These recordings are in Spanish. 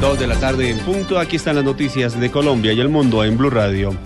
Dos de la tarde en punto. Aquí están las noticias de Colombia y el mundo en Blue Radio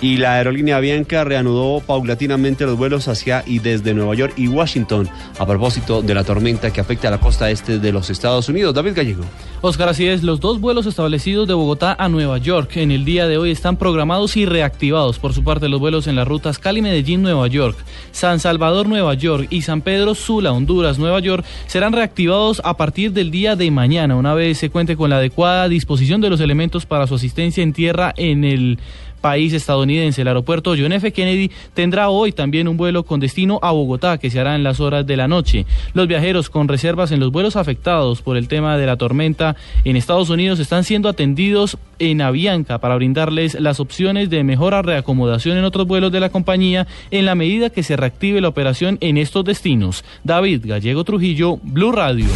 y la aerolínea Avianca reanudó paulatinamente los vuelos hacia y desde Nueva York y Washington a propósito de la tormenta que afecta a la costa este de los Estados Unidos. David Gallego. Oscar, así es, los dos vuelos establecidos de Bogotá a Nueva York en el día de hoy están programados y reactivados. Por su parte, los vuelos en las rutas Cali-Medellín, Nueva York, San Salvador, Nueva York y San Pedro Sula, Honduras, Nueva York, serán reactivados a partir del día de mañana, una vez se cuente con la adecuada disposición de los elementos para su asistencia en tierra en el país estadounidense. El aeropuerto John F. Kennedy tendrá hoy también un vuelo con destino a Bogotá que se hará en las horas de la noche. Los viajeros con reservas en los vuelos afectados por el tema de la tormenta en Estados Unidos están siendo atendidos en Avianca para brindarles las opciones de mejora reacomodación en otros vuelos de la compañía en la medida que se reactive la operación en estos destinos. David Gallego Trujillo, Blue Radio.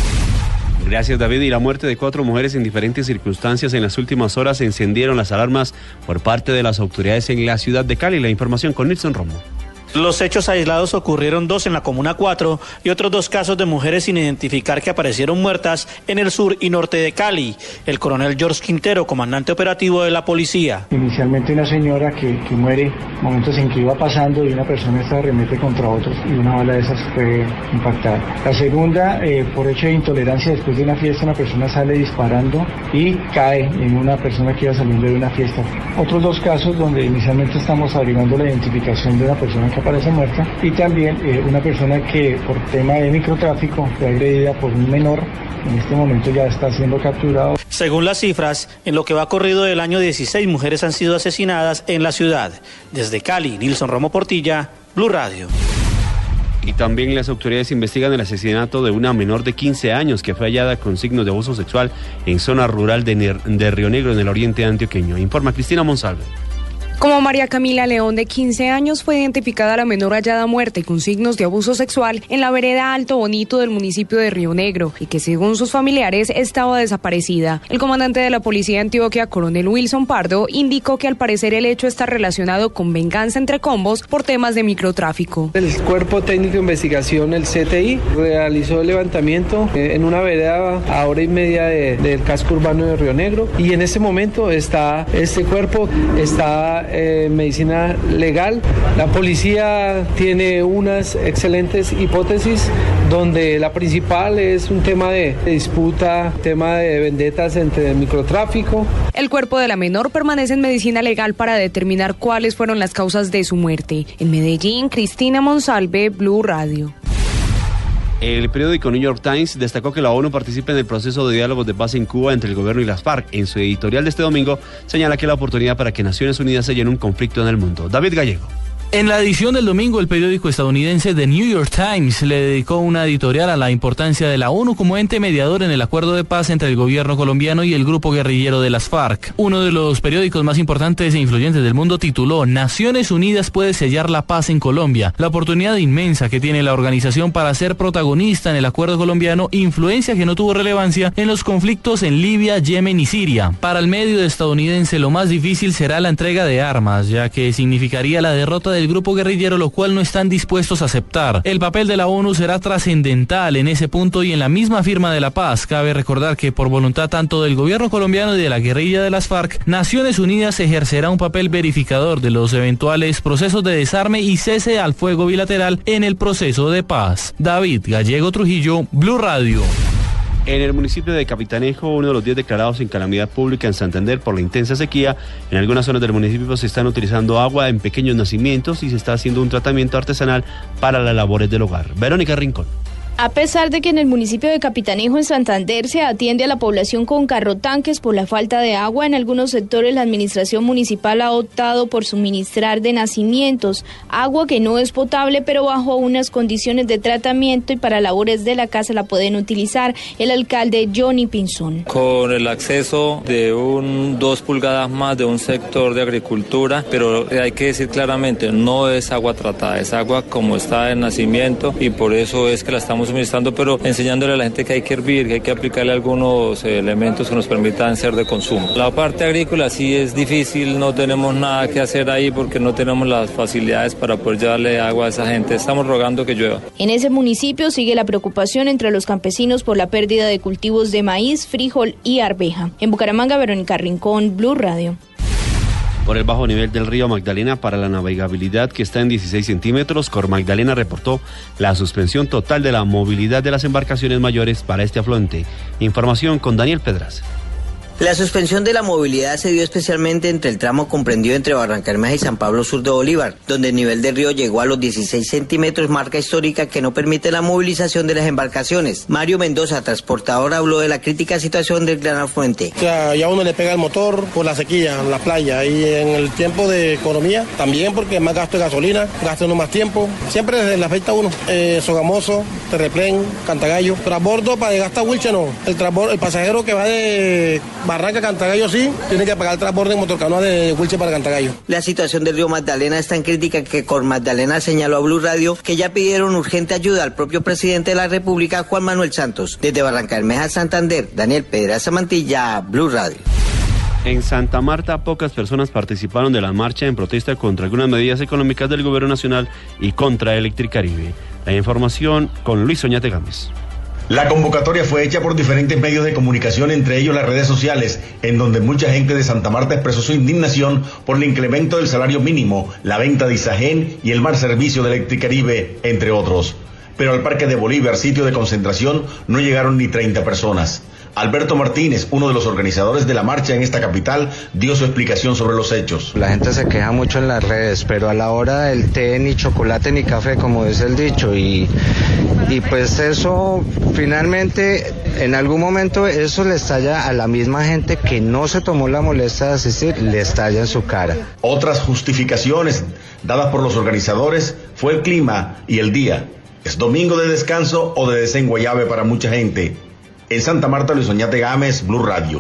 Gracias David. Y la muerte de cuatro mujeres en diferentes circunstancias en las últimas horas encendieron las alarmas por parte de las autoridades en la ciudad de Cali. La información con Nilson Romo. Los hechos aislados ocurrieron dos en la Comuna 4 y otros dos casos de mujeres sin identificar que aparecieron muertas en el sur y norte de Cali. El coronel George Quintero, comandante operativo de la policía. Inicialmente una señora que, muere momentos en que iba pasando y una persona se arremete contra otros y una bala de esas fue impactada. La segunda, eh, por hecho de intolerancia, después de una fiesta una persona sale disparando y cae en una persona que iba saliendo de una fiesta. Otros dos casos donde inicialmente estamos averiguando la identificación de una persona que aparece muerta y también eh, una persona que por tema de microtráfico fue agredida por un menor en este momento ya está siendo capturado. Según las cifras, en lo que va corrido del año 16 mujeres han sido asesinadas en la ciudad. Desde Cali, Nilson Romo Portilla, Blue Radio. Y también las autoridades investigan el asesinato de una menor de 15 años que fue hallada con signos de abuso sexual en zona rural de, de Río Negro, en el oriente antioqueño. Informa Cristina Monsalve. Como María Camila León, de 15 años, fue identificada la menor hallada muerta y con signos de abuso sexual en la vereda Alto Bonito del municipio de Río Negro y que según sus familiares estaba desaparecida. El comandante de la policía de Antioquia, coronel Wilson Pardo, indicó que al parecer el hecho está relacionado con venganza entre combos por temas de microtráfico. El Cuerpo Técnico de Investigación, el CTI, realizó el levantamiento eh, en una vereda a hora y media del casco urbano de Río Negro y en ese momento está, este cuerpo está eh, medicina legal. La policía tiene unas excelentes hipótesis donde la principal es un tema de, disputa, tema de vendetas entre el microtráfico. El cuerpo de la menor permanece en medicina legal para determinar cuáles fueron las causas de su muerte. En Medellín, Cristina Monsalve, Blue Radio. El periódico New York Times destacó que la ONU participa en el proceso de diálogos de paz en Cuba entre el gobierno y las FARC. En su editorial de este domingo señala que la oportunidad para que Naciones Unidas sellen un conflicto en el mundo. David Gallego. En la edición del domingo, el periódico estadounidense The New York Times le dedicó una editorial a la importancia de la ONU como ente mediador en el acuerdo de paz entre el gobierno colombiano y el grupo guerrillero de las FARC. Uno de los periódicos más importantes e influyentes del mundo tituló Naciones Unidas puede sellar la paz en Colombia. La oportunidad inmensa que tiene la organización para ser protagonista en el acuerdo colombiano, influencia que no tuvo relevancia en los conflictos en Libia, Yemen y Siria. Para el medio estadounidense, lo más difícil será la entrega de armas, ya que significaría la derrota de el grupo guerrillero, lo cual no están dispuestos a aceptar. El papel de la ONU será trascendental en ese punto y en la misma firma de la paz. Cabe recordar que por voluntad tanto del gobierno colombiano y de la guerrilla de las FARC, Naciones Unidas ejercerá un papel verificador de los eventuales procesos de desarme y cese al fuego bilateral en el proceso de paz. David Gallego Trujillo, Blue Radio. En el municipio de Capitanejo, uno de los 10 declarados en calamidad pública en Santander por la intensa sequía, en algunas zonas del municipio se están utilizando agua en pequeños nacimientos y se está haciendo un tratamiento artesanal para las labores del hogar. Verónica Rincón. A pesar de que en el municipio de Capitanejo, en Santander, se atiende a la población con carrotanques por la falta de agua, en algunos sectores la administración municipal ha optado por suministrar de nacimientos agua que no es potable, pero bajo unas condiciones de tratamiento y para labores de la casa la pueden utilizar. El alcalde Johnny Pinzón. Con el acceso de un dos pulgadas más de un sector de agricultura, pero hay que decir claramente, no es agua tratada, es agua como está en nacimiento y por eso es que la estamos suministrando, pero enseñándole a la gente que hay que hervir, que hay que aplicarle algunos elementos que nos permitan ser de consumo. La parte agrícola sí es difícil, no tenemos nada que hacer ahí porque no tenemos las facilidades para poder llevarle agua a esa gente. Estamos rogando que llueva. En ese municipio sigue la preocupación entre los campesinos por la pérdida de cultivos de maíz, frijol y arveja. En Bucaramanga, Verónica Rincón, Blue Radio por el bajo nivel del río Magdalena para la navegabilidad que está en 16 centímetros, Cor Magdalena reportó la suspensión total de la movilidad de las embarcaciones mayores para este afluente. Información con Daniel Pedras. La suspensión de la movilidad se dio especialmente entre el tramo comprendido entre Barrancarmeja y San Pablo Sur de Bolívar, donde el nivel del río llegó a los 16 centímetros, marca histórica que no permite la movilización de las embarcaciones. Mario Mendoza, transportador, habló de la crítica situación del gran afluente. O sea, ya uno le pega el motor por la sequía, la playa, y en el tiempo de economía también porque más gasto de gasolina, gasta uno más tiempo. Siempre le afecta a uno. Eh, Sogamoso, Terreplén, Cantagallo. Transbordo para llegar hasta Wilche no. El, el pasajero que va de Barranca Cantagallo sí, tiene que pagar el transporte en motorcanoa de Wilche para Cantagallo. La situación del río Magdalena es tan crítica que con Magdalena señaló a Blue Radio que ya pidieron urgente ayuda al propio presidente de la República, Juan Manuel Santos. Desde Barranca Bermeja, Santander, Daniel Pedraza Mantilla, Blue Radio. En Santa Marta, pocas personas participaron de la marcha en protesta contra algunas medidas económicas del gobierno nacional y contra Electricaribe. La información con Luis Oñate Gámez. La convocatoria fue hecha por diferentes medios de comunicación, entre ellos las redes sociales, en donde mucha gente de Santa Marta expresó su indignación por el incremento del salario mínimo, la venta de Isagen y el mal servicio de Electricaribe, entre otros. Pero al Parque de Bolívar, sitio de concentración, no llegaron ni 30 personas. Alberto Martínez, uno de los organizadores de la marcha en esta capital, dio su explicación sobre los hechos. La gente se queja mucho en las redes, pero a la hora del té ni chocolate ni café, como es el dicho, y, y pues eso finalmente en algún momento eso le estalla a la misma gente que no se tomó la molestia de asistir, le estalla en su cara. Otras justificaciones dadas por los organizadores fue el clima y el día. Es domingo de descanso o de desenguayabe para mucha gente. En Santa Marta, Luis Oñate Gámez, Blue Radio.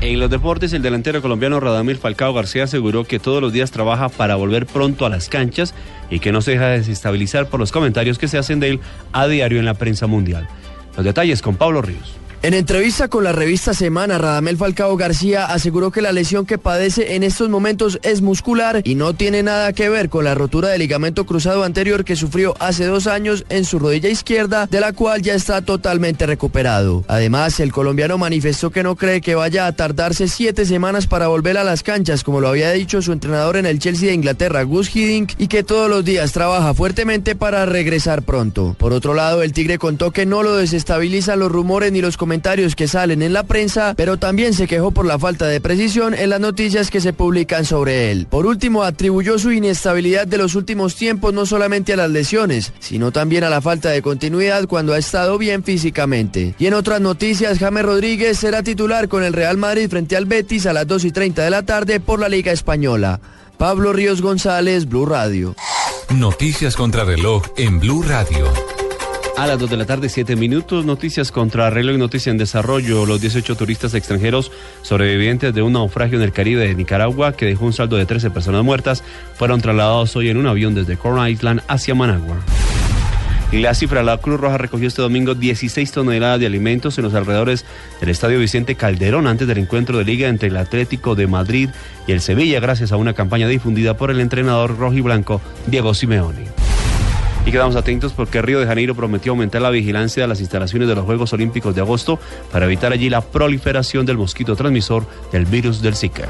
En los deportes, el delantero colombiano Radamil Falcao García aseguró que todos los días trabaja para volver pronto a las canchas y que no se deja desestabilizar por los comentarios que se hacen de él a diario en la prensa mundial. Los detalles con Pablo Ríos. En entrevista con la revista Semana, Radamel Falcao García aseguró que la lesión que padece en estos momentos es muscular y no tiene nada que ver con la rotura del ligamento cruzado anterior que sufrió hace dos años en su rodilla izquierda, de la cual ya está totalmente recuperado. Además, el colombiano manifestó que no cree que vaya a tardarse siete semanas para volver a las canchas, como lo había dicho su entrenador en el Chelsea de Inglaterra, Gus Hiddink, y que todos los días trabaja fuertemente para regresar pronto. Por otro lado, el Tigre contó que no lo desestabilizan los rumores ni los comentarios comentarios que salen en la prensa, pero también se quejó por la falta de precisión en las noticias que se publican sobre él. Por último, atribuyó su inestabilidad de los últimos tiempos no solamente a las lesiones, sino también a la falta de continuidad cuando ha estado bien físicamente. Y en otras noticias, James Rodríguez será titular con el Real Madrid frente al Betis a las 2 y 30 de la tarde por la Liga Española. Pablo Ríos González, Blue Radio. Noticias contra reloj en Blue Radio. A las 2 de la tarde, 7 minutos, noticias contra reloj y noticia en desarrollo. Los 18 turistas extranjeros sobrevivientes de un naufragio en el Caribe de Nicaragua que dejó un saldo de 13 personas muertas fueron trasladados hoy en un avión desde Corn Island hacia Managua. La cifra, la Cruz Roja recogió este domingo 16 toneladas de alimentos en los alrededores del Estadio Vicente Calderón antes del encuentro de liga entre el Atlético de Madrid y el Sevilla gracias a una campaña difundida por el entrenador rojiblanco Diego Simeone. Y quedamos atentos porque Río de Janeiro prometió aumentar la vigilancia de las instalaciones de los Juegos Olímpicos de agosto para evitar allí la proliferación del mosquito transmisor del virus del Zika.